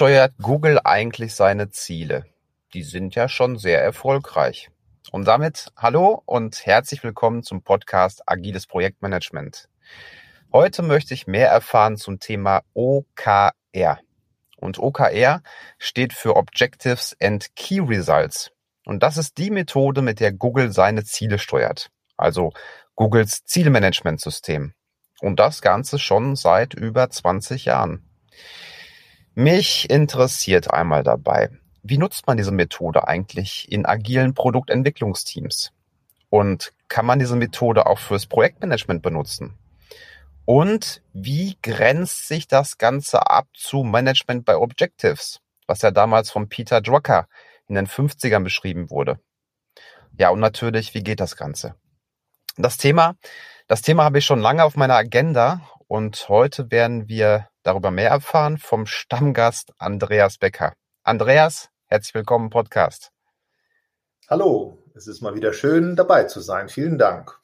Steuert Google eigentlich seine Ziele? Die sind ja schon sehr erfolgreich. Und damit hallo und herzlich willkommen zum Podcast Agiles Projektmanagement. Heute möchte ich mehr erfahren zum Thema OKR. Und OKR steht für Objectives and Key Results. Und das ist die Methode, mit der Google seine Ziele steuert. Also Googles Zielmanagementsystem. Und das Ganze schon seit über 20 Jahren. Mich interessiert einmal dabei, wie nutzt man diese Methode eigentlich in agilen Produktentwicklungsteams? Und kann man diese Methode auch fürs Projektmanagement benutzen? Und wie grenzt sich das Ganze ab zu Management by Objectives, was ja damals von Peter Drucker in den 50ern beschrieben wurde? Ja, und natürlich, wie geht das Ganze? Das Thema, das Thema habe ich schon lange auf meiner Agenda und heute werden wir darüber mehr erfahren vom Stammgast Andreas Becker. Andreas, herzlich willkommen im Podcast. Hallo, es ist mal wieder schön dabei zu sein. Vielen Dank.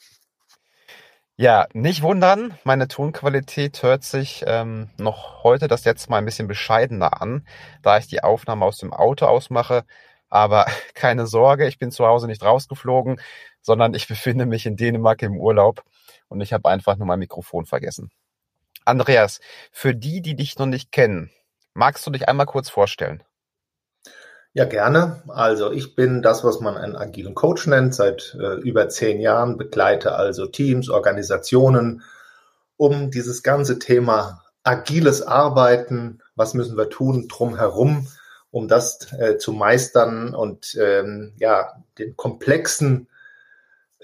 Ja, nicht wundern, meine Tonqualität hört sich ähm, noch heute das letzte Mal ein bisschen bescheidener an, da ich die Aufnahme aus dem Auto ausmache. Aber keine Sorge, ich bin zu Hause nicht rausgeflogen, sondern ich befinde mich in Dänemark im Urlaub und ich habe einfach nur mein Mikrofon vergessen. Andreas, für die, die dich noch nicht kennen, magst du dich einmal kurz vorstellen? Ja, gerne. Also ich bin das, was man einen agilen Coach nennt, seit äh, über zehn Jahren, begleite also Teams, Organisationen, um dieses ganze Thema agiles Arbeiten, was müssen wir tun, drumherum, um das äh, zu meistern und ähm, ja, den komplexen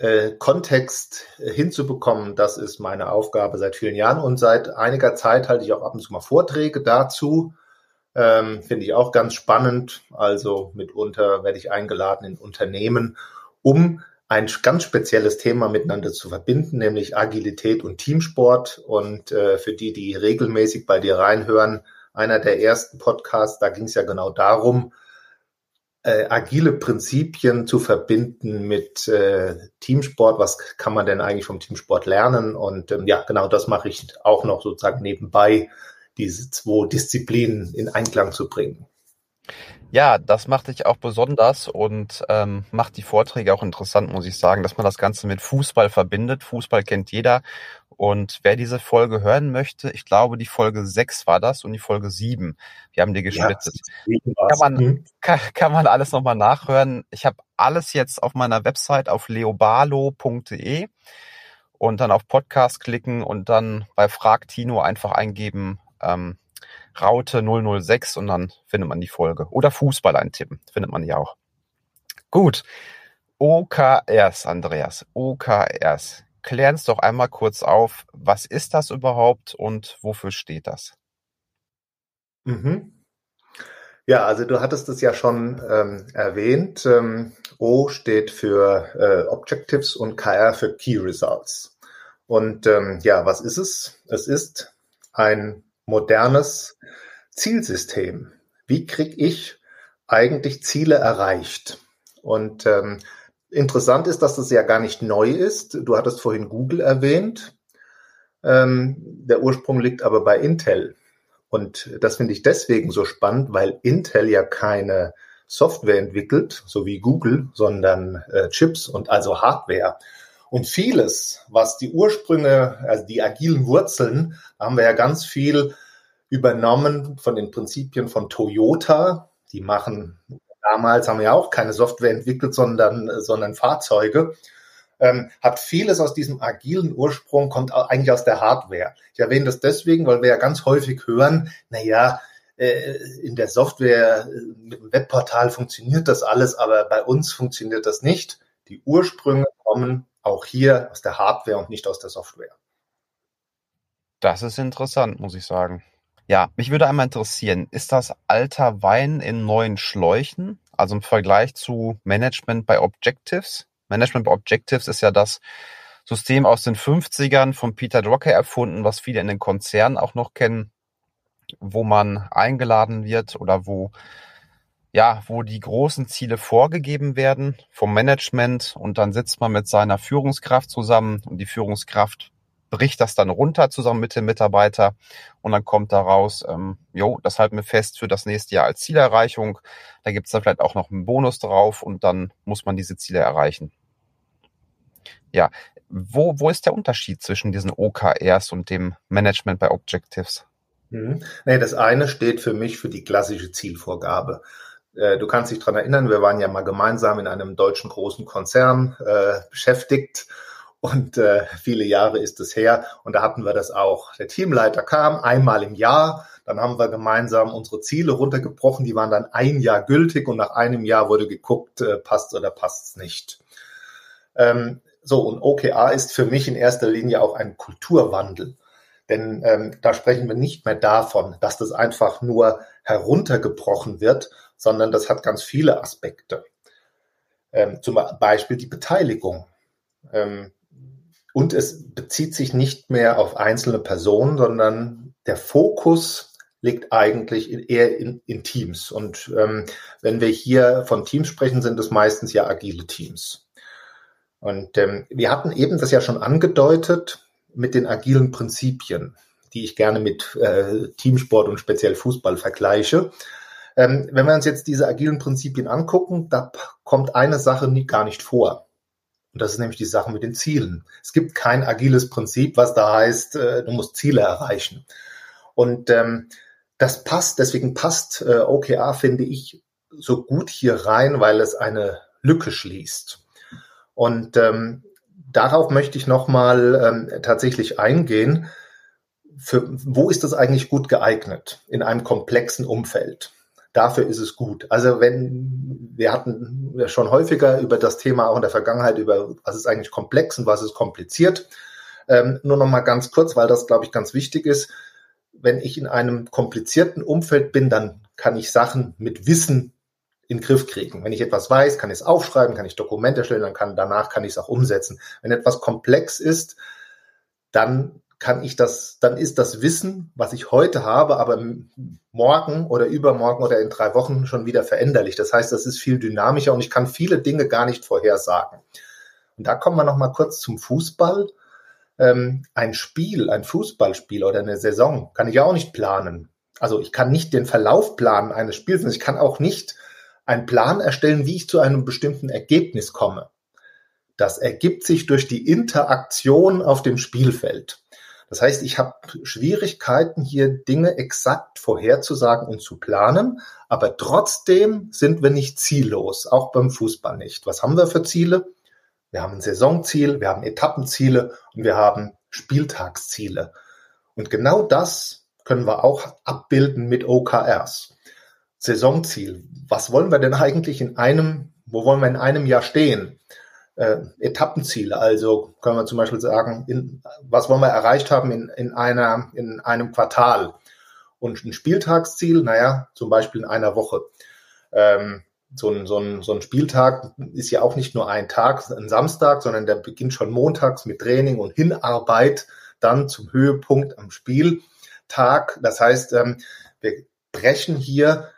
äh, Kontext äh, hinzubekommen, das ist meine Aufgabe seit vielen Jahren und seit einiger Zeit halte ich auch ab und zu mal Vorträge dazu. Ähm, Finde ich auch ganz spannend. Also mitunter werde ich eingeladen in Unternehmen, um ein ganz spezielles Thema miteinander zu verbinden, nämlich Agilität und Teamsport. Und äh, für die, die regelmäßig bei dir reinhören, einer der ersten Podcasts, da ging es ja genau darum, äh, agile Prinzipien zu verbinden mit äh, Teamsport. Was kann man denn eigentlich vom Teamsport lernen? Und ähm, ja, genau das mache ich auch noch sozusagen nebenbei, diese zwei Disziplinen in Einklang zu bringen. Ja, das macht dich auch besonders und ähm, macht die Vorträge auch interessant, muss ich sagen, dass man das Ganze mit Fußball verbindet. Fußball kennt jeder und wer diese Folge hören möchte, ich glaube, die Folge 6 war das und die Folge 7. Wir haben die gesplittet. Ja, kann, man, mhm. kann, kann man alles nochmal nachhören. Ich habe alles jetzt auf meiner Website auf leobalo.de und dann auf Podcast klicken und dann bei Frag Tino einfach eingeben ähm, Raute 006 und dann findet man die Folge. Oder Fußball eintippen, findet man die auch. Gut. OKRs, Andreas. OKRs klären es doch einmal kurz auf, was ist das überhaupt und wofür steht das? Mhm. Ja, also du hattest es ja schon ähm, erwähnt. Ähm, o steht für äh, Objectives und KR für Key Results. Und ähm, ja, was ist es? Es ist ein modernes Zielsystem. Wie kriege ich eigentlich Ziele erreicht? Und ähm, Interessant ist, dass das ja gar nicht neu ist. Du hattest vorhin Google erwähnt. Ähm, der Ursprung liegt aber bei Intel. Und das finde ich deswegen so spannend, weil Intel ja keine Software entwickelt, so wie Google, sondern äh, Chips und also Hardware. Und vieles, was die Ursprünge, also die agilen Wurzeln, haben wir ja ganz viel übernommen von den Prinzipien von Toyota. Die machen damals haben wir auch keine Software entwickelt, sondern, sondern Fahrzeuge. Ähm, hat vieles aus diesem agilen Ursprung, kommt eigentlich aus der Hardware. Ich erwähne das deswegen, weil wir ja ganz häufig hören, naja, äh, in der Software äh, mit dem Webportal funktioniert das alles, aber bei uns funktioniert das nicht. Die Ursprünge kommen auch hier aus der Hardware und nicht aus der Software. Das ist interessant, muss ich sagen. Ja, mich würde einmal interessieren, ist das alter Wein in neuen Schläuchen? Also im Vergleich zu Management by Objectives? Management by Objectives ist ja das System aus den 50ern von Peter Drucker erfunden, was viele in den Konzernen auch noch kennen, wo man eingeladen wird oder wo ja, wo die großen Ziele vorgegeben werden vom Management und dann sitzt man mit seiner Führungskraft zusammen und die Führungskraft bricht das dann runter zusammen mit dem Mitarbeiter und dann kommt daraus, ähm, jo, das halten wir fest für das nächste Jahr als Zielerreichung. Da gibt es dann vielleicht auch noch einen Bonus drauf und dann muss man diese Ziele erreichen. Ja, wo, wo ist der Unterschied zwischen diesen OKRs und dem Management bei Objectives? Mhm. Nee, das eine steht für mich für die klassische Zielvorgabe. Äh, du kannst dich dran erinnern, wir waren ja mal gemeinsam in einem deutschen großen Konzern äh, beschäftigt und äh, viele Jahre ist es her und da hatten wir das auch. Der Teamleiter kam einmal im Jahr, dann haben wir gemeinsam unsere Ziele runtergebrochen, die waren dann ein Jahr gültig und nach einem Jahr wurde geguckt, äh, passt oder passt's nicht. Ähm, so, und OKA ist für mich in erster Linie auch ein Kulturwandel. Denn ähm, da sprechen wir nicht mehr davon, dass das einfach nur heruntergebrochen wird, sondern das hat ganz viele Aspekte. Ähm, zum Beispiel die Beteiligung. Ähm, und es bezieht sich nicht mehr auf einzelne Personen, sondern der Fokus liegt eigentlich eher in, in Teams. Und ähm, wenn wir hier von Teams sprechen, sind es meistens ja agile Teams. Und ähm, wir hatten eben das ja schon angedeutet mit den agilen Prinzipien, die ich gerne mit äh, Teamsport und speziell Fußball vergleiche. Ähm, wenn wir uns jetzt diese agilen Prinzipien angucken, da kommt eine Sache nie, gar nicht vor. Und das ist nämlich die Sache mit den Zielen. Es gibt kein agiles Prinzip, was da heißt, äh, du musst Ziele erreichen. Und ähm, das passt, deswegen passt äh, OKR, finde ich, so gut hier rein, weil es eine Lücke schließt. Und ähm, darauf möchte ich nochmal ähm, tatsächlich eingehen. Für, wo ist das eigentlich gut geeignet in einem komplexen Umfeld? Dafür ist es gut. Also wenn, wir hatten schon häufiger über das Thema auch in der Vergangenheit, über was ist eigentlich komplex und was ist kompliziert. Ähm, nur noch mal ganz kurz, weil das, glaube ich, ganz wichtig ist. Wenn ich in einem komplizierten Umfeld bin, dann kann ich Sachen mit Wissen in den Griff kriegen. Wenn ich etwas weiß, kann ich es aufschreiben, kann ich Dokumente erstellen, dann kann, danach kann ich es auch umsetzen. Wenn etwas komplex ist, dann kann ich das, dann ist das Wissen, was ich heute habe, aber morgen oder übermorgen oder in drei Wochen schon wieder veränderlich. Das heißt, das ist viel dynamischer und ich kann viele Dinge gar nicht vorhersagen. Und da kommen wir noch mal kurz zum Fußball. Ähm, ein Spiel, ein Fußballspiel oder eine Saison kann ich auch nicht planen. Also ich kann nicht den Verlauf planen eines Spiels. Ich kann auch nicht einen Plan erstellen, wie ich zu einem bestimmten Ergebnis komme. Das ergibt sich durch die Interaktion auf dem Spielfeld. Das heißt, ich habe Schwierigkeiten, hier Dinge exakt vorherzusagen und zu planen, aber trotzdem sind wir nicht ziellos, auch beim Fußball nicht. Was haben wir für Ziele? Wir haben ein Saisonziel, wir haben Etappenziele und wir haben Spieltagsziele. Und genau das können wir auch abbilden mit OKRs. Saisonziel. Was wollen wir denn eigentlich in einem, wo wollen wir in einem Jahr stehen? Äh, Etappenziele. Also können wir zum Beispiel sagen, in, was wollen wir erreicht haben in, in, einer, in einem Quartal. Und ein Spieltagsziel, naja, zum Beispiel in einer Woche. Ähm, so ein, so, ein, so ein Spieltag ist ja auch nicht nur ein Tag, ein Samstag, sondern der beginnt schon montags mit Training und Hinarbeit dann zum Höhepunkt am Spieltag. Das heißt, ähm, wir brechen hier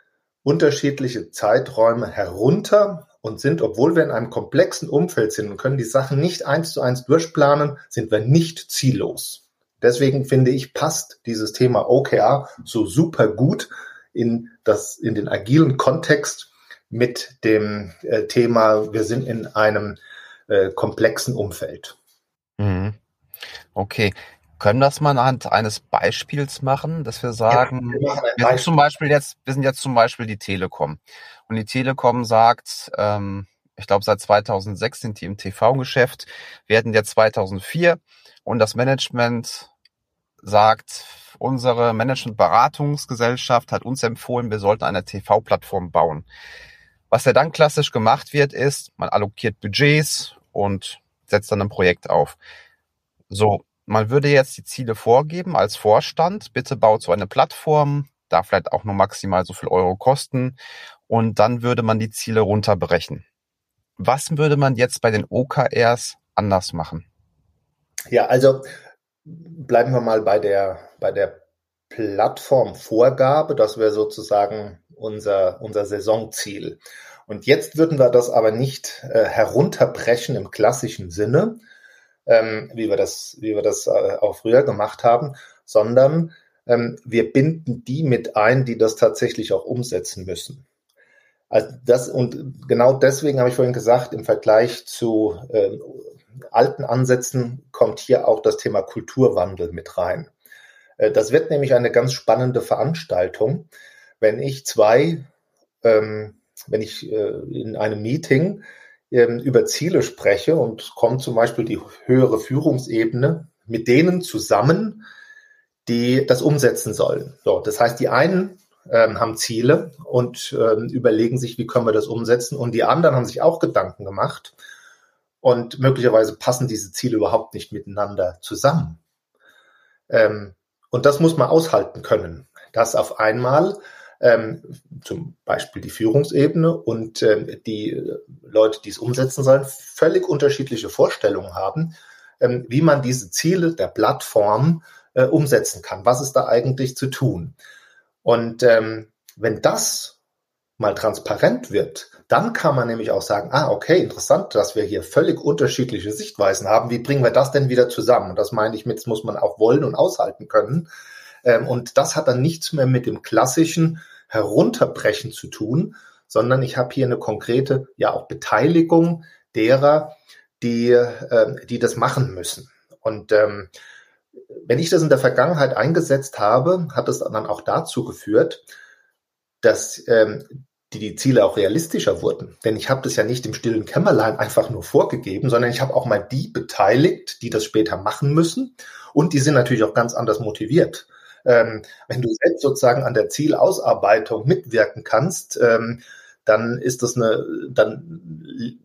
unterschiedliche Zeiträume herunter und sind, obwohl wir in einem komplexen Umfeld sind und können die Sachen nicht eins zu eins durchplanen, sind wir nicht ziellos. Deswegen finde ich, passt dieses Thema OKR so super gut in das, in den agilen Kontext mit dem äh, Thema, wir sind in einem äh, komplexen Umfeld. Mhm. Okay. Können wir das mal anhand eines Beispiels machen, dass wir sagen, ja, wir, wir sind zum Beispiel jetzt, wir sind jetzt zum Beispiel die Telekom. Und die Telekom sagt, ähm, ich glaube seit 2006 sind die im TV-Geschäft, werden jetzt 2004 und das Management sagt, unsere Management-Beratungsgesellschaft hat uns empfohlen, wir sollten eine TV-Plattform bauen. Was ja dann klassisch gemacht wird, ist, man allokiert Budgets und setzt dann ein Projekt auf. So, man würde jetzt die Ziele vorgeben als Vorstand, bitte baut so eine Plattform, darf vielleicht auch nur maximal so viel Euro kosten und dann würde man die Ziele runterbrechen. Was würde man jetzt bei den OKRs anders machen? Ja, also bleiben wir mal bei der, bei der Plattformvorgabe. Das wäre sozusagen unser, unser Saisonziel. Und jetzt würden wir das aber nicht äh, herunterbrechen im klassischen Sinne, ähm, wie wir das, wie wir das äh, auch früher gemacht haben, sondern ähm, wir binden die mit ein, die das tatsächlich auch umsetzen müssen. Also das und genau deswegen habe ich vorhin gesagt, im Vergleich zu äh, alten Ansätzen kommt hier auch das Thema Kulturwandel mit rein. Äh, das wird nämlich eine ganz spannende Veranstaltung, wenn ich zwei, ähm, wenn ich äh, in einem Meeting ähm, über Ziele spreche und kommt zum Beispiel die höhere Führungsebene mit denen zusammen, die das umsetzen sollen. So, das heißt, die einen ähm, haben Ziele und ähm, überlegen sich, wie können wir das umsetzen. Und die anderen haben sich auch Gedanken gemacht. Und möglicherweise passen diese Ziele überhaupt nicht miteinander zusammen. Ähm, und das muss man aushalten können, dass auf einmal ähm, zum Beispiel die Führungsebene und ähm, die Leute, die es umsetzen sollen, völlig unterschiedliche Vorstellungen haben, ähm, wie man diese Ziele der Plattform äh, umsetzen kann. Was ist da eigentlich zu tun? Und ähm, wenn das mal transparent wird, dann kann man nämlich auch sagen, ah, okay, interessant, dass wir hier völlig unterschiedliche Sichtweisen haben. Wie bringen wir das denn wieder zusammen? Und das meine ich mit, das muss man auch wollen und aushalten können. Ähm, und das hat dann nichts mehr mit dem klassischen Herunterbrechen zu tun, sondern ich habe hier eine konkrete, ja auch Beteiligung derer, die, äh, die das machen müssen. Und ähm, wenn ich das in der Vergangenheit eingesetzt habe, hat es dann auch dazu geführt, dass ähm, die, die Ziele auch realistischer wurden. Denn ich habe das ja nicht im stillen Kämmerlein einfach nur vorgegeben, sondern ich habe auch mal die beteiligt, die das später machen müssen. Und die sind natürlich auch ganz anders motiviert. Ähm, wenn du selbst sozusagen an der Zielausarbeitung mitwirken kannst, ähm, dann ist das eine, dann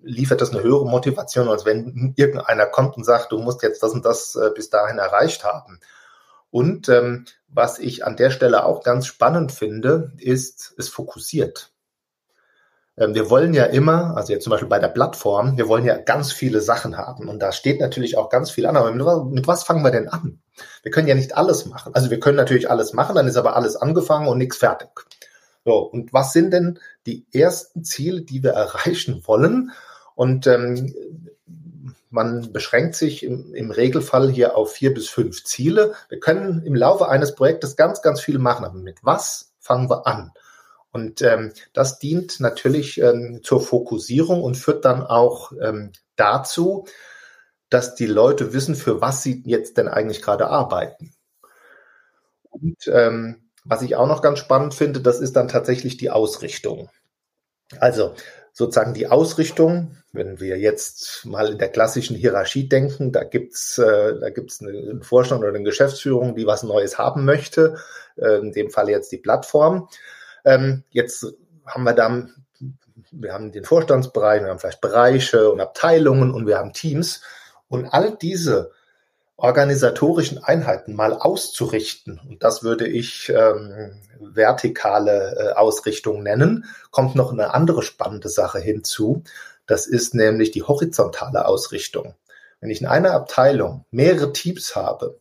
liefert das eine höhere Motivation, als wenn irgendeiner kommt und sagt, du musst jetzt das und das äh, bis dahin erreicht haben. Und ähm, was ich an der Stelle auch ganz spannend finde, ist, es fokussiert. Ähm, wir wollen ja immer, also jetzt zum Beispiel bei der Plattform, wir wollen ja ganz viele Sachen haben. Und da steht natürlich auch ganz viel an. Aber mit, mit was fangen wir denn an? Wir können ja nicht alles machen. Also wir können natürlich alles machen, dann ist aber alles angefangen und nichts fertig. So, und was sind denn die ersten Ziele, die wir erreichen wollen? Und ähm, man beschränkt sich im, im, Regelfall hier auf vier bis fünf Ziele. Wir können im Laufe eines Projektes ganz, ganz viel machen, aber mit was fangen wir an? Und ähm, das dient natürlich ähm, zur Fokussierung und führt dann auch ähm, dazu, dass die Leute wissen, für was sie jetzt denn eigentlich gerade arbeiten. Und ähm, was ich auch noch ganz spannend finde, das ist dann tatsächlich die Ausrichtung. Also sozusagen die Ausrichtung, wenn wir jetzt mal in der klassischen Hierarchie denken, da gibt's äh, da gibt's einen Vorstand oder eine Geschäftsführung, die was Neues haben möchte, äh, in dem Fall jetzt die Plattform. Ähm, jetzt haben wir da, wir haben den Vorstandsbereich, wir haben vielleicht Bereiche und Abteilungen und wir haben Teams und all diese organisatorischen Einheiten mal auszurichten, und das würde ich ähm, vertikale äh, Ausrichtung nennen, kommt noch eine andere spannende Sache hinzu. Das ist nämlich die horizontale Ausrichtung. Wenn ich in einer Abteilung mehrere Teams habe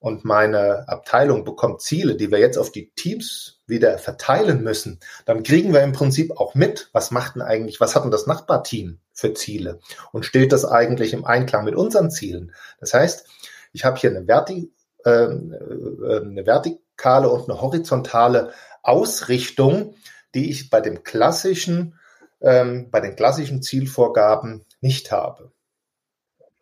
und meine Abteilung bekommt Ziele, die wir jetzt auf die Teams wieder verteilen müssen, dann kriegen wir im Prinzip auch mit, was macht denn eigentlich, was hat denn das Nachbarteam für Ziele und steht das eigentlich im Einklang mit unseren Zielen? Das heißt, ich habe hier eine, Verti äh, äh, eine vertikale und eine horizontale Ausrichtung, die ich bei dem klassischen, ähm, bei den klassischen Zielvorgaben nicht habe.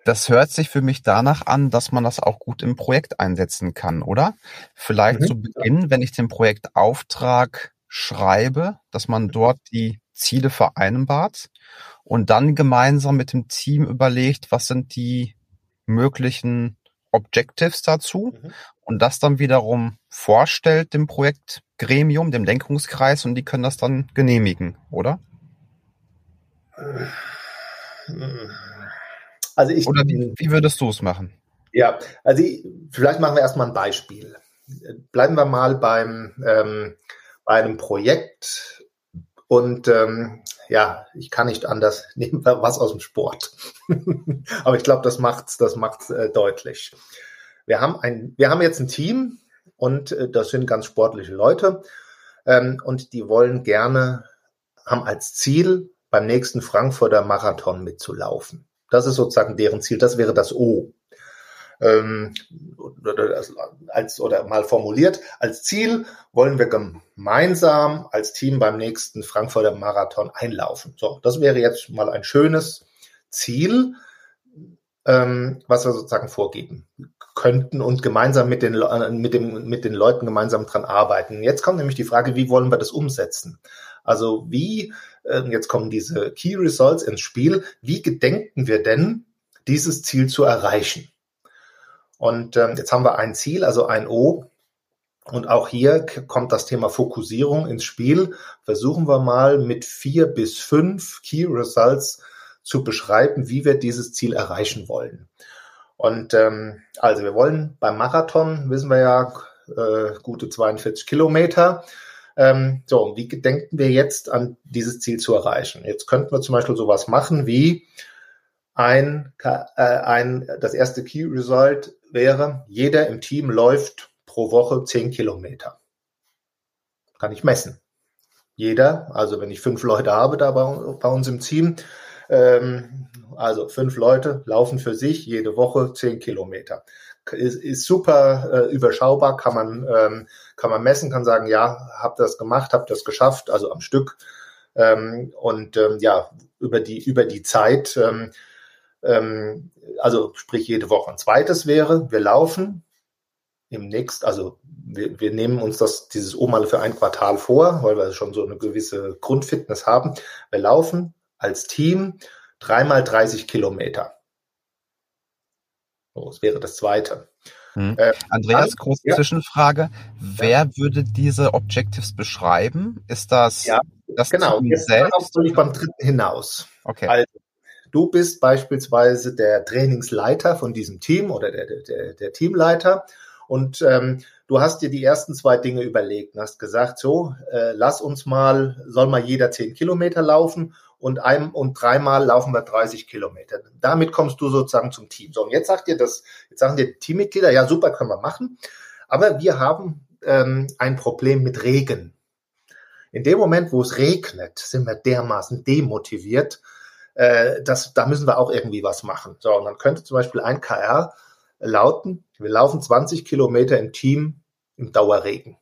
Das hört sich für mich danach an, dass man das auch gut im Projekt einsetzen kann, oder? Vielleicht mhm. zu Beginn, wenn ich den Projektauftrag schreibe, dass man dort die Ziele vereinbart und dann gemeinsam mit dem Team überlegt, was sind die möglichen Objectives dazu mhm. und das dann wiederum vorstellt dem Projektgremium, dem Lenkungskreis und die können das dann genehmigen, oder? Also ich, oder wie, wie würdest du es machen? Ja, also ich, vielleicht machen wir erstmal ein Beispiel. Bleiben wir mal beim ähm, bei einem Projekt und ähm, ja, ich kann nicht anders, nehmen wir was aus dem Sport. Aber ich glaube, das macht's, das macht's äh, deutlich. Wir haben ein, wir haben jetzt ein Team und äh, das sind ganz sportliche Leute ähm, und die wollen gerne, haben als Ziel beim nächsten Frankfurter Marathon mitzulaufen. Das ist sozusagen deren Ziel. Das wäre das O. Ähm, oder, als, oder mal formuliert, als Ziel wollen wir gemeinsam als Team beim nächsten Frankfurter Marathon einlaufen. So, das wäre jetzt mal ein schönes Ziel, ähm, was wir sozusagen vorgeben könnten und gemeinsam mit den, mit, dem, mit den Leuten gemeinsam dran arbeiten. Jetzt kommt nämlich die Frage, wie wollen wir das umsetzen? Also wie, äh, jetzt kommen diese Key Results ins Spiel, wie gedenken wir denn, dieses Ziel zu erreichen? Und ähm, jetzt haben wir ein Ziel, also ein O. Und auch hier kommt das Thema Fokussierung ins Spiel. Versuchen wir mal mit vier bis fünf Key Results zu beschreiben, wie wir dieses Ziel erreichen wollen. Und ähm, also wir wollen beim Marathon, wissen wir ja, äh, gute 42 Kilometer. Ähm, so, wie denken wir jetzt an dieses Ziel zu erreichen? Jetzt könnten wir zum Beispiel sowas machen wie ein, äh, ein das erste Key Result wäre, jeder im Team läuft pro Woche 10 Kilometer. Kann ich messen. Jeder, also wenn ich fünf Leute habe da bei, bei uns im Team, ähm, also fünf Leute laufen für sich jede Woche 10 Kilometer. Ist, ist super äh, überschaubar, kann man, ähm, kann man messen, kann sagen, ja, hab das gemacht, hab das geschafft, also am Stück. Ähm, und ähm, ja, über die, über die Zeit ähm, ähm, also sprich jede Woche. Ein zweites wäre, wir laufen im nächsten, also wir, wir nehmen uns das, dieses O mal für ein Quartal vor, weil wir schon so eine gewisse Grundfitness haben. Wir laufen als Team dreimal 30 Kilometer. So, das wäre das zweite. Hm. Äh, Andreas, dann, große ja. Zwischenfrage. Wer ja. würde diese Objectives beschreiben? Ist das ja, das genau. Team Jetzt selbst? Ich beim dritten hinaus. Okay. Also, Du bist beispielsweise der Trainingsleiter von diesem Team oder der, der, der Teamleiter und ähm, du hast dir die ersten zwei Dinge überlegt und hast gesagt, so, äh, lass uns mal, soll mal jeder zehn Kilometer laufen und ein und dreimal laufen wir 30 Kilometer. Damit kommst du sozusagen zum Team. So, und jetzt sagt dir das, jetzt sagen dir die Teammitglieder, ja, super, können wir machen. Aber wir haben ähm, ein Problem mit Regen. In dem Moment, wo es regnet, sind wir dermaßen demotiviert, äh, das, da müssen wir auch irgendwie was machen. So, und dann könnte zum Beispiel ein KR lauten, wir laufen 20 Kilometer im Team im Dauerregen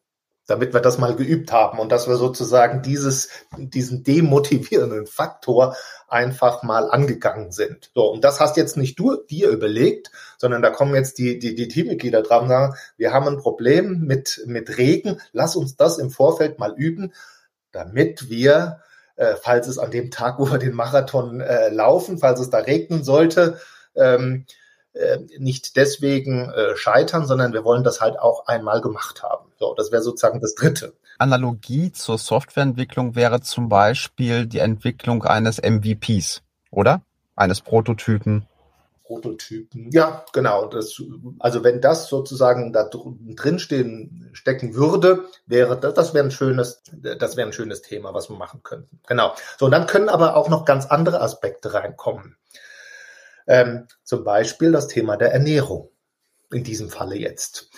damit wir das mal geübt haben und dass wir sozusagen dieses, diesen demotivierenden Faktor einfach mal angegangen sind. So, und das hast jetzt nicht du dir überlegt, sondern da kommen jetzt die, die, die Teammitglieder drauf und sagen, wir haben ein Problem mit, mit Regen, lass uns das im Vorfeld mal üben, damit wir äh, falls es an dem Tag, wo wir den Marathon äh, laufen, falls es da regnen sollte, ähm, äh, nicht deswegen äh, scheitern, sondern wir wollen das halt auch einmal gemacht haben. So, das wäre sozusagen das Dritte. Analogie zur Softwareentwicklung wäre zum Beispiel die Entwicklung eines MVPs, oder? Eines Prototypen. Prototypen. Ja, genau. Das, also wenn das sozusagen da drin stehen, stecken würde, wäre das, das wäre ein schönes, das wäre ein schönes Thema, was wir machen könnten. Genau. So, und dann können aber auch noch ganz andere Aspekte reinkommen. Ähm, zum Beispiel das Thema der Ernährung. In diesem Falle jetzt.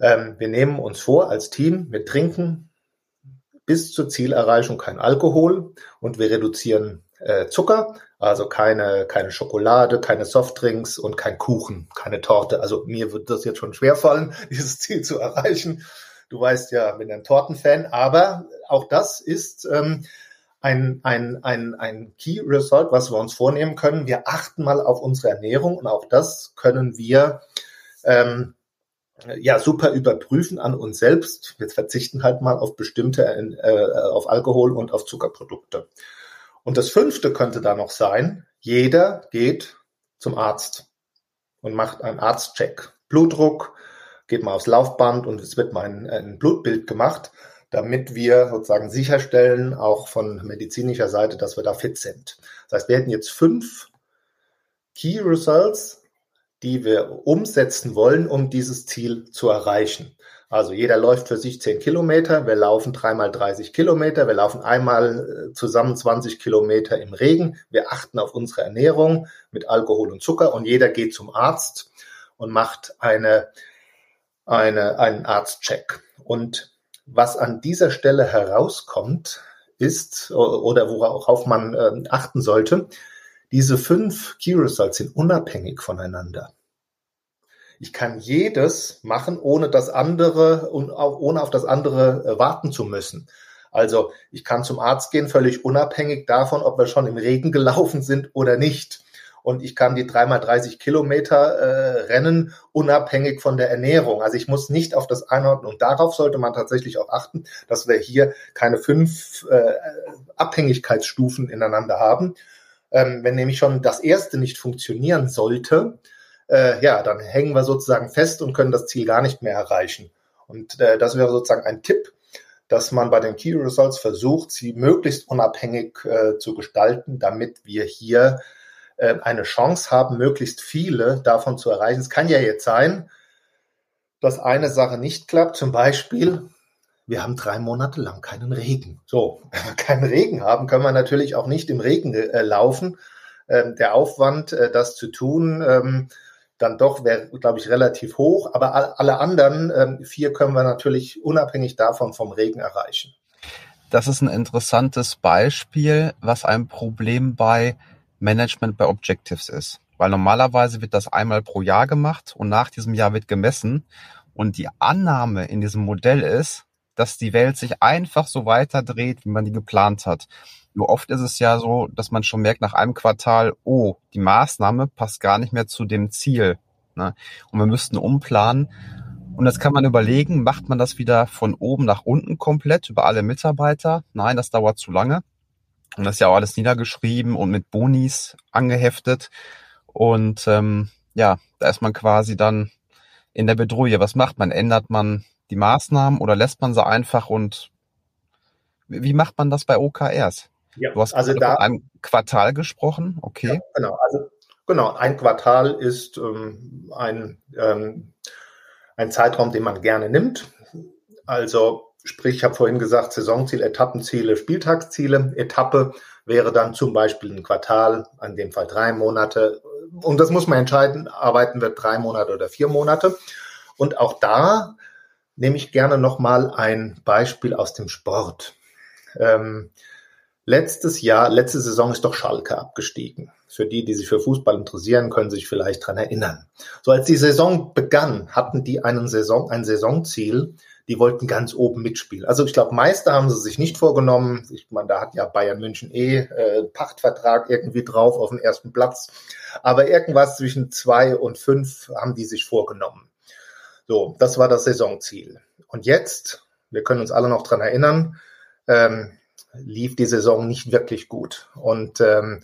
Ähm, wir nehmen uns vor als Team, wir trinken bis zur Zielerreichung kein Alkohol und wir reduzieren äh, Zucker, also keine, keine Schokolade, keine Softdrinks und kein Kuchen, keine Torte. Also mir wird das jetzt schon schwerfallen, dieses Ziel zu erreichen. Du weißt ja, bin ein Tortenfan, aber auch das ist ähm, ein, ein, ein, ein Key Result, was wir uns vornehmen können. Wir achten mal auf unsere Ernährung und auch das können wir ähm, ja super überprüfen an uns selbst. Wir verzichten halt mal auf bestimmte, äh, auf Alkohol und auf Zuckerprodukte. Und das fünfte könnte da noch sein, jeder geht zum Arzt und macht einen Arztcheck. Blutdruck, geht mal aufs Laufband und es wird mal ein, ein Blutbild gemacht, damit wir sozusagen sicherstellen, auch von medizinischer Seite, dass wir da fit sind. Das heißt, wir hätten jetzt fünf Key Results, die wir umsetzen wollen, um dieses Ziel zu erreichen. Also jeder läuft für sich 10 Kilometer, wir laufen dreimal 30 Kilometer, wir laufen einmal äh, zusammen 20 Kilometer im Regen, wir achten auf unsere Ernährung mit Alkohol und Zucker und jeder geht zum Arzt und macht eine, eine, einen Arztcheck. Und was an dieser Stelle herauskommt, ist, oder worauf man äh, achten sollte, Diese fünf Key Results sind unabhängig voneinander. Ich kann jedes machen, ohne das andere und ohne auf das andere äh, warten zu müssen. Also ich kann zum Arzt gehen, völlig unabhängig davon, ob wir schon im Regen gelaufen sind oder nicht. Und ich kann die dreimal 30 Kilometer äh, rennen, unabhängig von der Ernährung. Also ich muss nicht auf das einordnen. Und darauf sollte man tatsächlich auch achten, dass wir hier keine fünf äh, Abhängigkeitsstufen ineinander haben. Ähm, wenn nämlich schon das erste nicht funktionieren sollte, äh, ja, dann hängen wir sozusagen fest und können das Ziel gar nicht mehr erreichen. Und äh, das wäre sozusagen ein Tipp, dass man bei den Key Results versucht, sie möglichst unabhängig äh, zu gestalten, damit wir hier äh, eine Chance haben, möglichst viele davon zu erreichen. Es kann ja jetzt sein, dass eine Sache nicht klappt, zum Beispiel, wir haben drei Monate lang keinen Regen. So, wenn wir keinen Regen haben, können wir natürlich auch nicht im Regen äh, laufen. Ähm, der Aufwand, äh, das zu tun, ähm, dann doch wäre, glaube ich, relativ hoch. Aber alle anderen ähm, vier können wir natürlich unabhängig davon vom Regen erreichen. Das ist ein interessantes Beispiel, was ein Problem bei Management bei Objectives ist. Weil normalerweise wird das einmal pro Jahr gemacht und nach diesem Jahr wird gemessen. Und die Annahme in diesem Modell ist, dass die Welt sich einfach so weiterdreht, wie man die geplant hat. Nur oft ist es ja so, dass man schon merkt nach einem Quartal, oh, die Maßnahme passt gar nicht mehr zu dem Ziel. Ne? Und wir müssten umplanen. Und jetzt kann man überlegen, macht man das wieder von oben nach unten komplett über alle Mitarbeiter? Nein, das dauert zu lange. Und das ist ja auch alles niedergeschrieben und mit Bonis angeheftet. Und ähm, ja, da ist man quasi dann in der Bedrohung. Was macht man? Ändert man die Maßnahmen oder lässt man sie einfach und wie macht man das bei OKRs? Ja, du hast also da, von einem Quartal gesprochen, okay. Ja, genau, also genau, ein Quartal ist ähm, ein, ähm, ein Zeitraum, den man gerne nimmt. Also sprich, ich habe vorhin gesagt, Saisonziel, Etappenziele, Spieltagsziele. Etappe wäre dann zum Beispiel ein Quartal, in dem Fall drei Monate. Und das muss man entscheiden, arbeiten wir drei Monate oder vier Monate. Und auch da nehme ich gerne nochmal ein Beispiel aus dem Sport. Ähm, Letztes Jahr, letzte Saison ist doch Schalke abgestiegen. Für die, die sich für Fußball interessieren, können sich vielleicht dran erinnern. So als die Saison begann, hatten die einen Saison, ein Saisonziel. Die wollten ganz oben mitspielen. Also ich glaube, Meister haben sie sich nicht vorgenommen. Ich meine, da hat ja Bayern München eh äh, Pachtvertrag irgendwie drauf auf dem ersten Platz. Aber irgendwas zwischen zwei und fünf haben die sich vorgenommen. So, das war das Saisonziel. Und jetzt, wir können uns alle noch dran erinnern, ähm, lief die Saison nicht wirklich gut. Und ähm,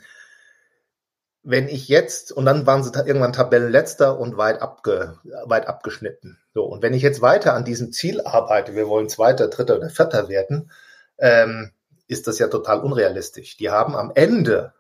wenn ich jetzt, und dann waren sie irgendwann Tabellenletzter und weit, abge, weit abgeschnitten. So, und wenn ich jetzt weiter an diesem Ziel arbeite, wir wollen Zweiter, Dritter oder Vierter werden, ähm, ist das ja total unrealistisch. Die haben am Ende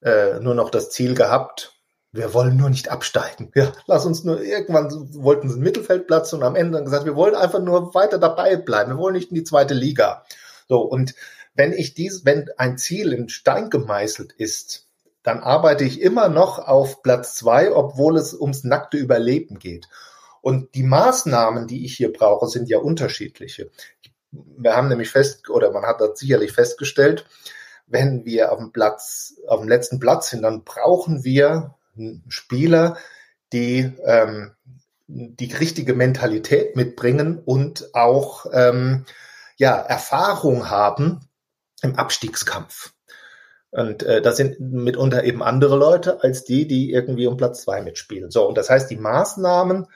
äh, nur noch das Ziel gehabt, wir wollen nur nicht absteigen. Ja, lass uns nur, irgendwann wollten sie einen Mittelfeldplatz und am Ende dann gesagt, wir wollen einfach nur weiter dabei bleiben. Wir wollen nicht in die zweite Liga. So, und wenn ich dies, wenn ein Ziel in Stein gemeißelt ist, dann arbeite ich immer noch auf Platz zwei, obwohl es ums nackte Überleben geht. Und die Maßnahmen, die ich hier brauche, sind ja unterschiedliche. Wir haben nämlich fest, oder man hat das sicherlich festgestellt, wenn wir auf dem Platz, auf dem letzten Platz sind, dann brauchen wir Spieler, die ähm, die richtige Mentalität mitbringen und auch ähm, ja, Erfahrung haben im Abstiegskampf. Und äh, das sind mitunter eben andere Leute als die, die irgendwie um Platz zwei mitspielen. So, und das heißt, die Maßnahmen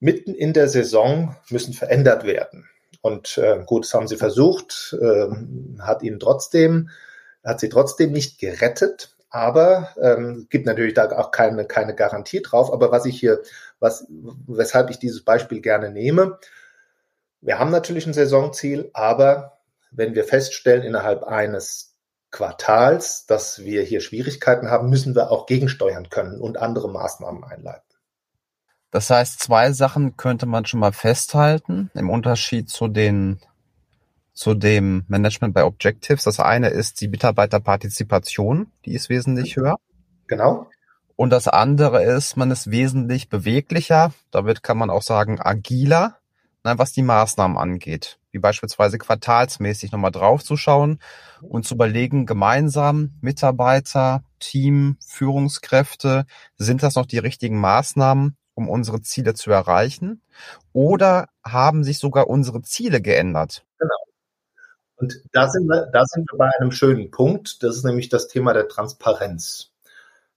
mitten in der Saison müssen verändert werden. Und äh, gut, das haben sie versucht, äh, hat ihnen trotzdem, hat sie trotzdem nicht gerettet, aber ähm, gibt natürlich da auch keine, keine Garantie drauf. Aber was ich hier, was, weshalb ich dieses Beispiel gerne nehme, wir haben natürlich ein Saisonziel, aber wenn wir feststellen innerhalb eines Quartals, dass wir hier Schwierigkeiten haben, müssen wir auch gegensteuern können und andere Maßnahmen einleiten. Das heißt, zwei Sachen könnte man schon mal festhalten im Unterschied zu den zu dem Management bei Objectives. Das eine ist die Mitarbeiterpartizipation, die ist wesentlich höher. Genau. Und das andere ist, man ist wesentlich beweglicher. Damit kann man auch sagen agiler was die Maßnahmen angeht, wie beispielsweise quartalsmäßig nochmal draufzuschauen und zu überlegen, gemeinsam Mitarbeiter, Team, Führungskräfte? Sind das noch die richtigen Maßnahmen, um unsere Ziele zu erreichen? Oder haben sich sogar unsere Ziele geändert? Genau. Und da sind wir, da sind wir bei einem schönen Punkt. Das ist nämlich das Thema der Transparenz.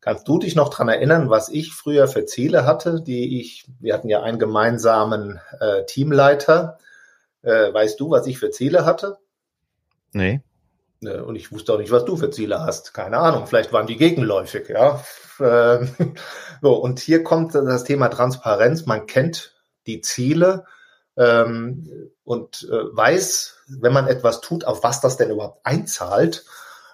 Kannst du dich noch dran erinnern, was ich früher für Ziele hatte, die ich, wir hatten ja einen gemeinsamen äh, Teamleiter. Äh, weißt du, was ich für Ziele hatte? Nee. Ne, und ich wusste auch nicht, was du für Ziele hast. Keine Ahnung, vielleicht waren die gegenläufig, ja. Ähm, so, und hier kommt das Thema Transparenz. Man kennt die Ziele ähm, und äh, weiß, wenn man etwas tut, auf was das denn überhaupt einzahlt.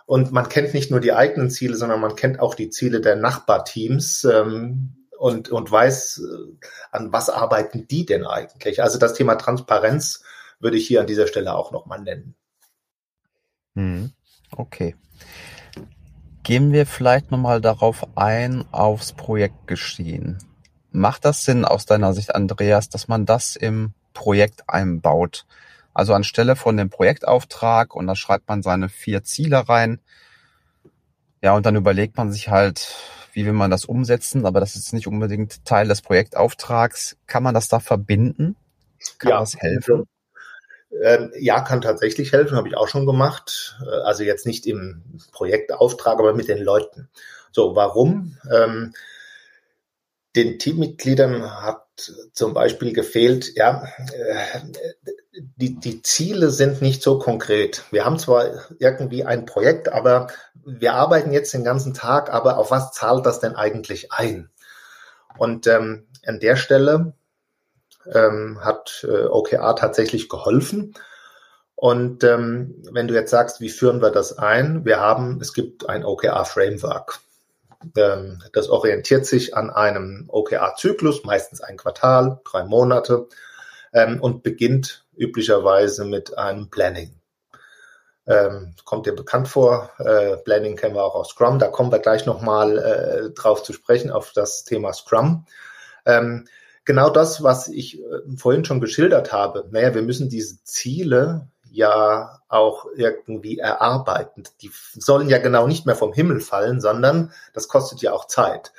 Und man kennt nicht nur die eigenen Ziele, sondern man kennt auch die Ziele der Nachbarteams ähm, und, und weiß, äh, an was arbeiten die denn eigentlich. Also das Thema Transparenz würde ich hier an dieser Stelle auch nochmal nennen. Mhm. Okay. Gehen wir vielleicht nochmal darauf ein, aufs Projektgeschehen. Macht das Sinn aus deiner Sicht, Andreas, dass man das im Projekt einbaut? Also anstelle von dem Projektauftrag und da schreibt man seine vier Ziele rein. Ja, und dann überlegt man sich halt, wie will man das umsetzen, aber das ist nicht unbedingt Teil des Projektauftrags. Kann man das da verbinden? Kann ja, das helfen? Ähm, ja, kann tatsächlich helfen, habe ich auch schon gemacht. Äh, also jetzt nicht im Projektauftrag, aber mit den Leuten. So, warum? Ähm, den Teammitgliedern hat zum Beispiel gefehlt, ja, äh, die, die Ziele sind nicht so konkret. Wir haben zwar irgendwie ein Projekt, aber wir arbeiten jetzt den ganzen Tag, aber auf was zahlt das denn eigentlich ein? Und ähm, an der Stelle ähm, hat äh, OKR tatsächlich geholfen. Und ähm, wenn du jetzt sagst, wie führen wir das ein? Wir haben, es gibt ein OKR-Framework. Ähm, das orientiert sich an einem OKR-Zyklus, meistens ein Quartal, drei Monate, ähm, und beginnt üblicherweise mit einem Planning. Ähm, kommt dir bekannt vor. Äh, Planning kennen wir auch aus Scrum. Da kommen wir gleich nochmal äh, drauf zu sprechen, auf das Thema Scrum. Genau das, was ich äh, vorhin schon geschildert habe. Naja, wir müssen diese Ziele ja auch irgendwie erarbeiten. Die sollen ja genau nicht mehr vom Himmel fallen, sondern das kostet ja auch Zeit.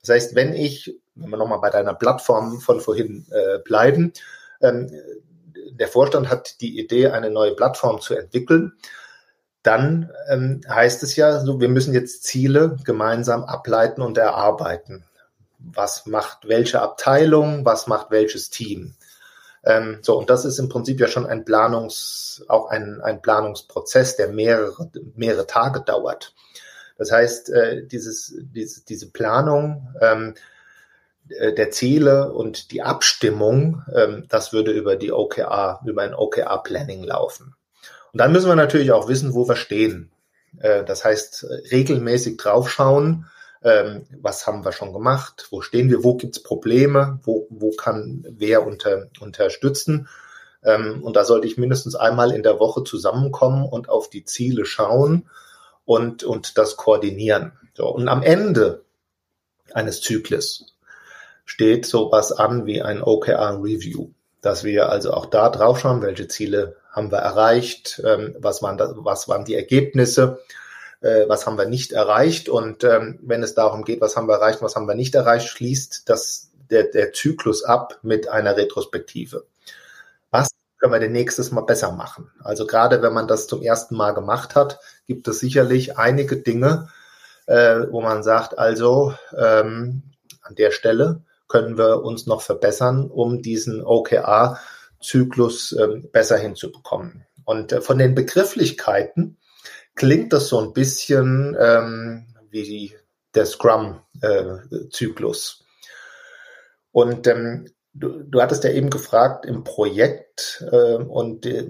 Das heißt, wenn ich, wenn wir nochmal bei deiner Plattform von vorhin äh, bleiben, ähm, der Vorstand hat die Idee, eine neue Plattform zu entwickeln, dann ähm, heißt es ja, so, wir müssen jetzt Ziele gemeinsam ableiten und erarbeiten was macht welche Abteilung, was macht welches Team. Ähm, so, und das ist im Prinzip ja schon ein Planungs, auch ein, ein Planungsprozess, der mehrere, mehrere Tage dauert. Das heißt, äh, dieses, diese, diese Planung ähm, äh, der Ziele und die Abstimmung, ähm, das würde über die OKR, über ein OKR-Planning laufen. Und dann müssen wir natürlich auch wissen, wo wir stehen. Äh, das heißt, regelmäßig draufschauen, ähm, was haben wir schon gemacht, wo stehen wir, wo gibt's Probleme, wo, wo kann wer unter, unterstützen. Ähm, und da sollte ich mindestens einmal in der Woche zusammenkommen und auf die Ziele schauen und, und das koordinieren. So, und am Ende eines Zyklus steht sowas an wie ein OKR Review, dass wir also auch da drauf schauen, welche Ziele haben wir erreicht, ähm, was, waren da, was waren die Ergebnisse äh, was haben wir nicht erreicht. Und ähm, wenn es darum geht, was haben wir erreicht, was haben wir nicht erreicht, schließt das, der, der Zyklus ab mit einer Retrospektive. Was können wir denn nächstes Mal besser machen? Also gerade wenn man das zum ersten Mal gemacht hat, gibt es sicherlich einige Dinge, äh, wo man sagt, also ähm, an der Stelle können wir uns noch verbessern, um diesen OKR-Zyklus ähm, besser hinzubekommen. Und äh, von den Begrifflichkeiten klingt das so ein bisschen ähm, wie der Scrum-Zyklus. Äh, und ähm, du, du hattest ja eben gefragt im Projekt äh, und äh,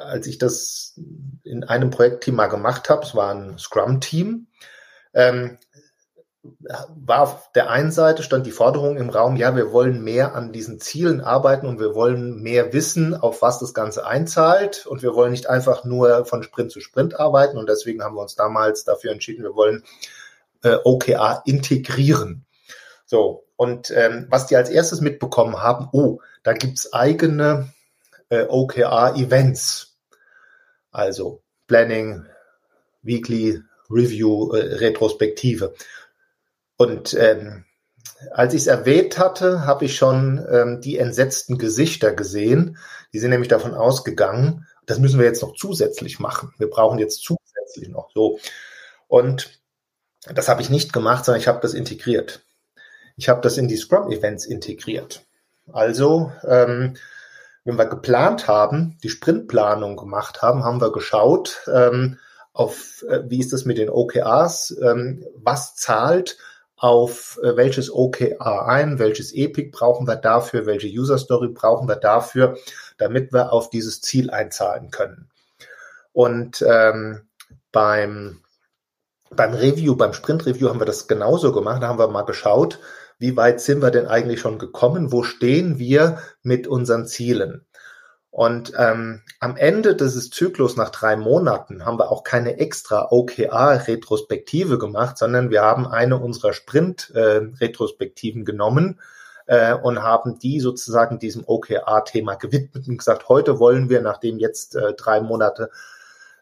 als ich das in einem Projektteam mal gemacht habe, es war ein Scrum-Team, ähm, war auf der einen Seite stand die Forderung im Raum, ja, wir wollen mehr an diesen Zielen arbeiten und wir wollen mehr wissen, auf was das Ganze einzahlt und wir wollen nicht einfach nur von Sprint zu Sprint arbeiten und deswegen haben wir uns damals dafür entschieden, wir wollen äh, OKR integrieren. So, und ähm, was die als erstes mitbekommen haben, oh, da gibt's eigene äh, OKR-Events. Also Planning, Weekly, Review-Retrospektive. Und ähm, als ich es erwähnt hatte, habe ich schon ähm, die entsetzten Gesichter gesehen. Die sind nämlich davon ausgegangen, das müssen wir jetzt noch zusätzlich machen. Wir brauchen jetzt zusätzlich noch so. Und das habe ich nicht gemacht, sondern ich habe das integriert. Ich habe das in die Scrum-Events integriert. Also, ähm, wenn wir geplant haben, die Sprintplanung gemacht haben, haben wir geschaut, ähm, auf äh, wie ist das mit den OKRs, ähm, was zahlt auf äh, welches OKR ein, welches Epic brauchen wir dafür, welche User Story brauchen wir dafür, damit wir auf dieses Ziel einzahlen können. Und ähm, beim, beim Review, beim Sprint-Review haben wir das genauso gemacht. Da haben wir mal geschaut, wie weit sind wir denn eigentlich schon gekommen? Wo stehen wir mit unseren Zielen? Und ähm, am Ende dieses Zyklus nach drei Monaten haben wir auch keine extra OKR-Retrospektive gemacht, sondern wir haben eine unserer Sprint-Retrospektiven äh, genommen äh, und haben die sozusagen diesem OKR-Thema gewidmet und gesagt, heute wollen wir, nachdem jetzt äh, drei Monate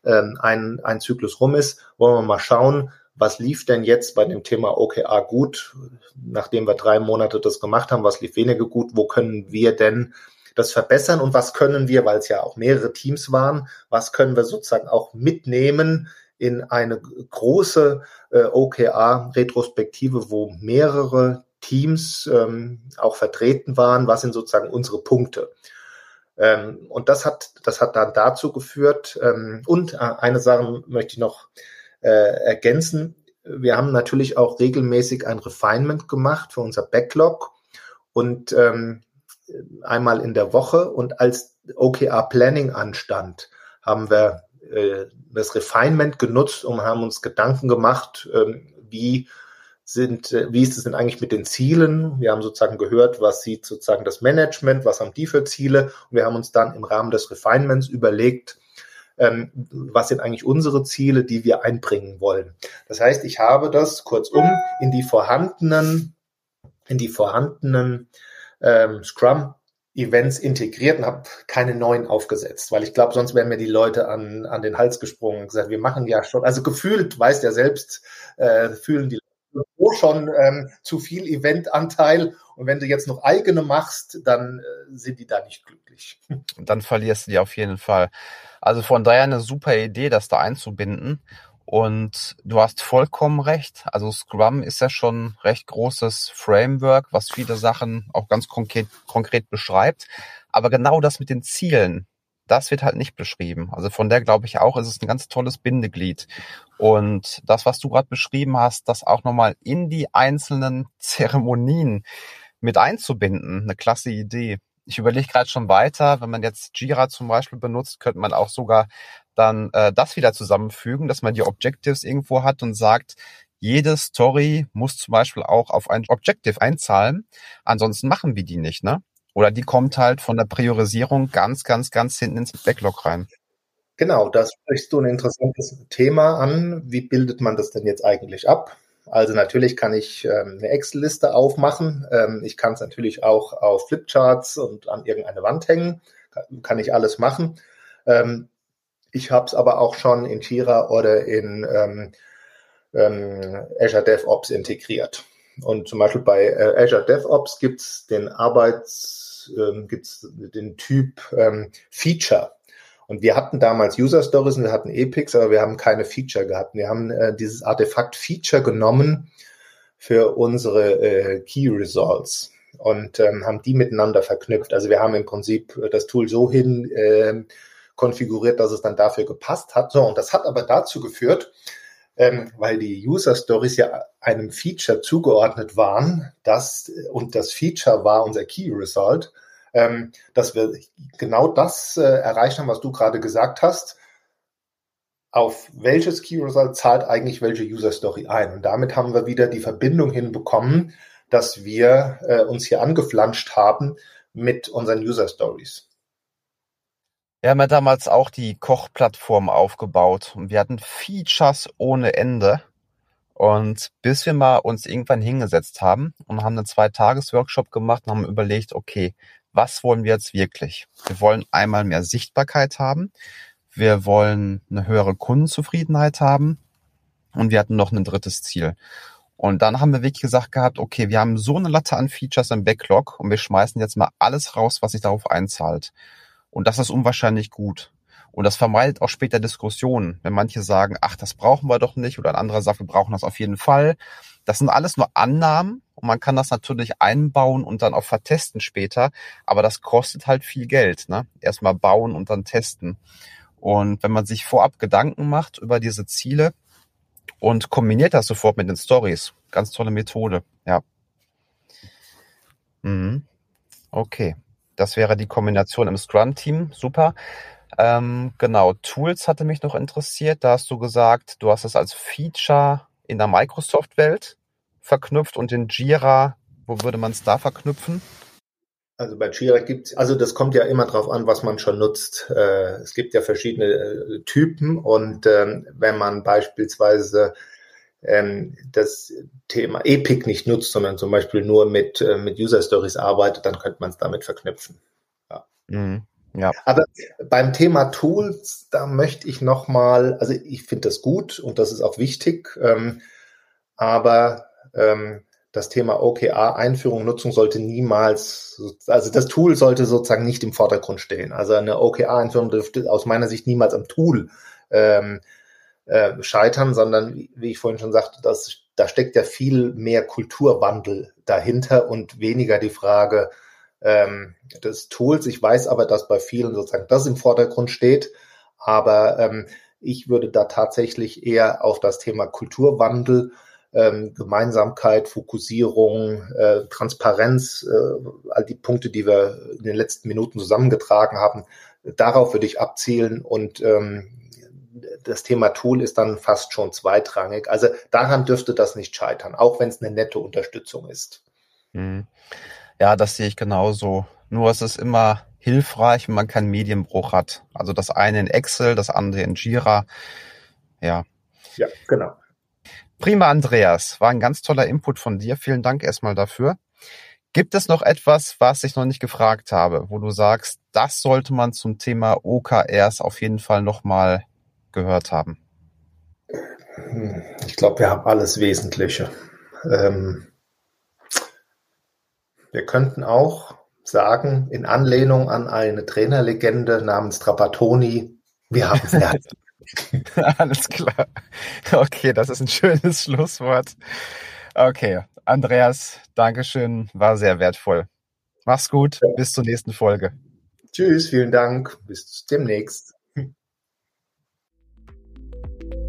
äh, ein, ein Zyklus rum ist, wollen wir mal schauen, was lief denn jetzt bei dem Thema OKR gut, nachdem wir drei Monate das gemacht haben, was lief weniger gut, wo können wir denn das verbessern und was können wir, weil es ja auch mehrere Teams waren, was können wir sozusagen auch mitnehmen in eine große äh, OKR-Retrospektive, wo mehrere Teams ähm, auch vertreten waren, was sind sozusagen unsere Punkte. Ähm, und das hat, das hat dann dazu geführt, ähm, und äh, eine Sache möchte ich noch äh, ergänzen. Wir haben natürlich auch regelmäßig ein Refinement gemacht für unser Backlog und ähm, einmal in der Woche und als OKR Planning anstand, haben wir äh, das Refinement genutzt und haben uns Gedanken gemacht, ähm, wie sind, äh, wie ist es denn eigentlich mit den Zielen? Wir haben sozusagen gehört, was sieht sozusagen das Management, was haben die für Ziele? Und wir haben uns dann im Rahmen des Refinements überlegt, ähm, was sind eigentlich unsere Ziele, die wir einbringen wollen. Das heißt, ich habe das kurzum in die vorhandenen, in die vorhandenen ähm, Scrum Events integriert und habe keine neuen aufgesetzt, weil ich glaube, sonst wären mir die Leute an, an den Hals gesprungen und gesagt, wir machen ja schon, also gefühlt, weiß ja selbst, äh, fühlen die Leute schon ähm, zu viel Eventanteil und wenn du jetzt noch eigene machst, dann äh, sind die da nicht glücklich. Dann verlierst du die auf jeden Fall. Also von daher eine super Idee, das da einzubinden. Und du hast vollkommen recht. Also Scrum ist ja schon recht großes Framework, was viele Sachen auch ganz konkret, konkret beschreibt. Aber genau das mit den Zielen, das wird halt nicht beschrieben. Also von der glaube ich auch, ist es ein ganz tolles Bindeglied. Und das, was du gerade beschrieben hast, das auch nochmal in die einzelnen Zeremonien mit einzubinden, eine klasse Idee. Ich überlege gerade schon weiter, wenn man jetzt Jira zum Beispiel benutzt, könnte man auch sogar dann äh, das wieder zusammenfügen, dass man die Objectives irgendwo hat und sagt, jede Story muss zum Beispiel auch auf ein Objective einzahlen. Ansonsten machen wir die nicht, ne? Oder die kommt halt von der Priorisierung ganz, ganz, ganz hinten ins Backlog rein. Genau, da sprichst du ein interessantes Thema an. Wie bildet man das denn jetzt eigentlich ab? Also natürlich kann ich ähm, eine Excel-Liste aufmachen. Ähm, ich kann es natürlich auch auf Flipcharts und an irgendeine Wand hängen. Kann, ich alles machen. Ähm, ich habe es aber auch schon in Jira oder in ähm, ähm, Azure DevOps integriert. Und zum Beispiel bei äh, Azure DevOps gibt's den Arbeits, ähm, gibt's den Typ ähm, Feature. Und wir hatten damals User Stories und wir hatten Epics, aber wir haben keine Feature gehabt. Wir haben äh, dieses Artefakt Feature genommen für unsere äh, Key Results und ähm, haben die miteinander verknüpft. Also wir haben im Prinzip äh, das Tool so hin äh, konfiguriert, dass es dann dafür gepasst hat. So, und das hat aber dazu geführt, ähm, weil die User Stories ja einem Feature zugeordnet waren, das und das Feature war unser Key Result, ähm, dass wir genau das äh, erreicht haben, was du gerade gesagt hast. Auf welches Key Result zahlt eigentlich welche User Story ein? Und damit haben wir wieder die Verbindung hinbekommen, dass wir äh, uns hier angeflanscht haben mit unseren User Stories. Wir haben ja damals auch die Kochplattform aufgebaut und wir hatten Features ohne Ende. Und bis wir mal uns irgendwann hingesetzt haben und haben einen Zwei-Tages-Workshop gemacht und haben überlegt, okay, was wollen wir jetzt wirklich? Wir wollen einmal mehr Sichtbarkeit haben. Wir wollen eine höhere Kundenzufriedenheit haben. und wir hatten noch ein drittes Ziel. Und dann haben wir wirklich gesagt gehabt, okay, wir haben so eine Latte an Features im Backlog und wir schmeißen jetzt mal alles raus, was sich darauf einzahlt. Und das ist unwahrscheinlich gut. Und das vermeidet auch später Diskussionen, wenn manche sagen, ach, das brauchen wir doch nicht, oder ein anderer sagt, wir brauchen das auf jeden Fall. Das sind alles nur Annahmen und man kann das natürlich einbauen und dann auch vertesten später, aber das kostet halt viel Geld. Ne? Erstmal bauen und dann testen. Und wenn man sich vorab Gedanken macht über diese Ziele und kombiniert das sofort mit den Stories, ganz tolle Methode, ja. Mhm. Okay, das wäre die Kombination im Scrum-Team, super. Ähm, genau, Tools hatte mich noch interessiert. Da hast du gesagt, du hast es als Feature in der Microsoft-Welt verknüpft und in Jira, wo würde man es da verknüpfen? Also bei Jira gibt also das kommt ja immer drauf an, was man schon nutzt. Äh, es gibt ja verschiedene äh, Typen und ähm, wenn man beispielsweise ähm, das Thema Epic nicht nutzt, sondern zum Beispiel nur mit, äh, mit User Stories arbeitet, dann könnte man es damit verknüpfen. Ja. Mhm. Ja. Aber beim Thema Tools, da möchte ich nochmal, also ich finde das gut und das ist auch wichtig, ähm, aber ähm, das Thema OKR Einführung, Nutzung sollte niemals, also das Tool sollte sozusagen nicht im Vordergrund stehen. Also eine OKR Einführung dürfte aus meiner Sicht niemals am Tool ähm, äh, scheitern, sondern wie ich vorhin schon sagte, das, da steckt ja viel mehr Kulturwandel dahinter und weniger die Frage, ähm, des Tools. Ich weiß aber, dass bei vielen sozusagen das im Vordergrund steht. Aber ähm, ich würde da tatsächlich eher auf das Thema Kulturwandel, ähm, Gemeinsamkeit, Fokussierung, äh, Transparenz, äh, all die Punkte, die wir in den letzten Minuten zusammengetragen haben, darauf würde ich abzielen und ähm, das Thema Tool ist dann fast schon zweitrangig. Also daran dürfte das nicht scheitern, auch wenn es eine nette Unterstützung ist. Mhm. Ja, das sehe ich genauso. Nur es ist immer hilfreich, wenn man keinen Medienbruch hat. Also das eine in Excel, das andere in Jira. Ja. Ja, genau. Prima, Andreas. War ein ganz toller Input von dir. Vielen Dank erstmal dafür. Gibt es noch etwas, was ich noch nicht gefragt habe, wo du sagst, das sollte man zum Thema OKRs auf jeden Fall nochmal gehört haben? Ich glaube, wir haben alles Wesentliche. Ähm, wir könnten auch sagen, in Anlehnung an eine Trainerlegende namens Trapattoni, wir haben fertig. Alles klar. Okay, das ist ein schönes Schlusswort. Okay, Andreas, Dankeschön, war sehr wertvoll. Mach's gut, bis zur nächsten Folge. Tschüss, vielen Dank, bis demnächst. thank you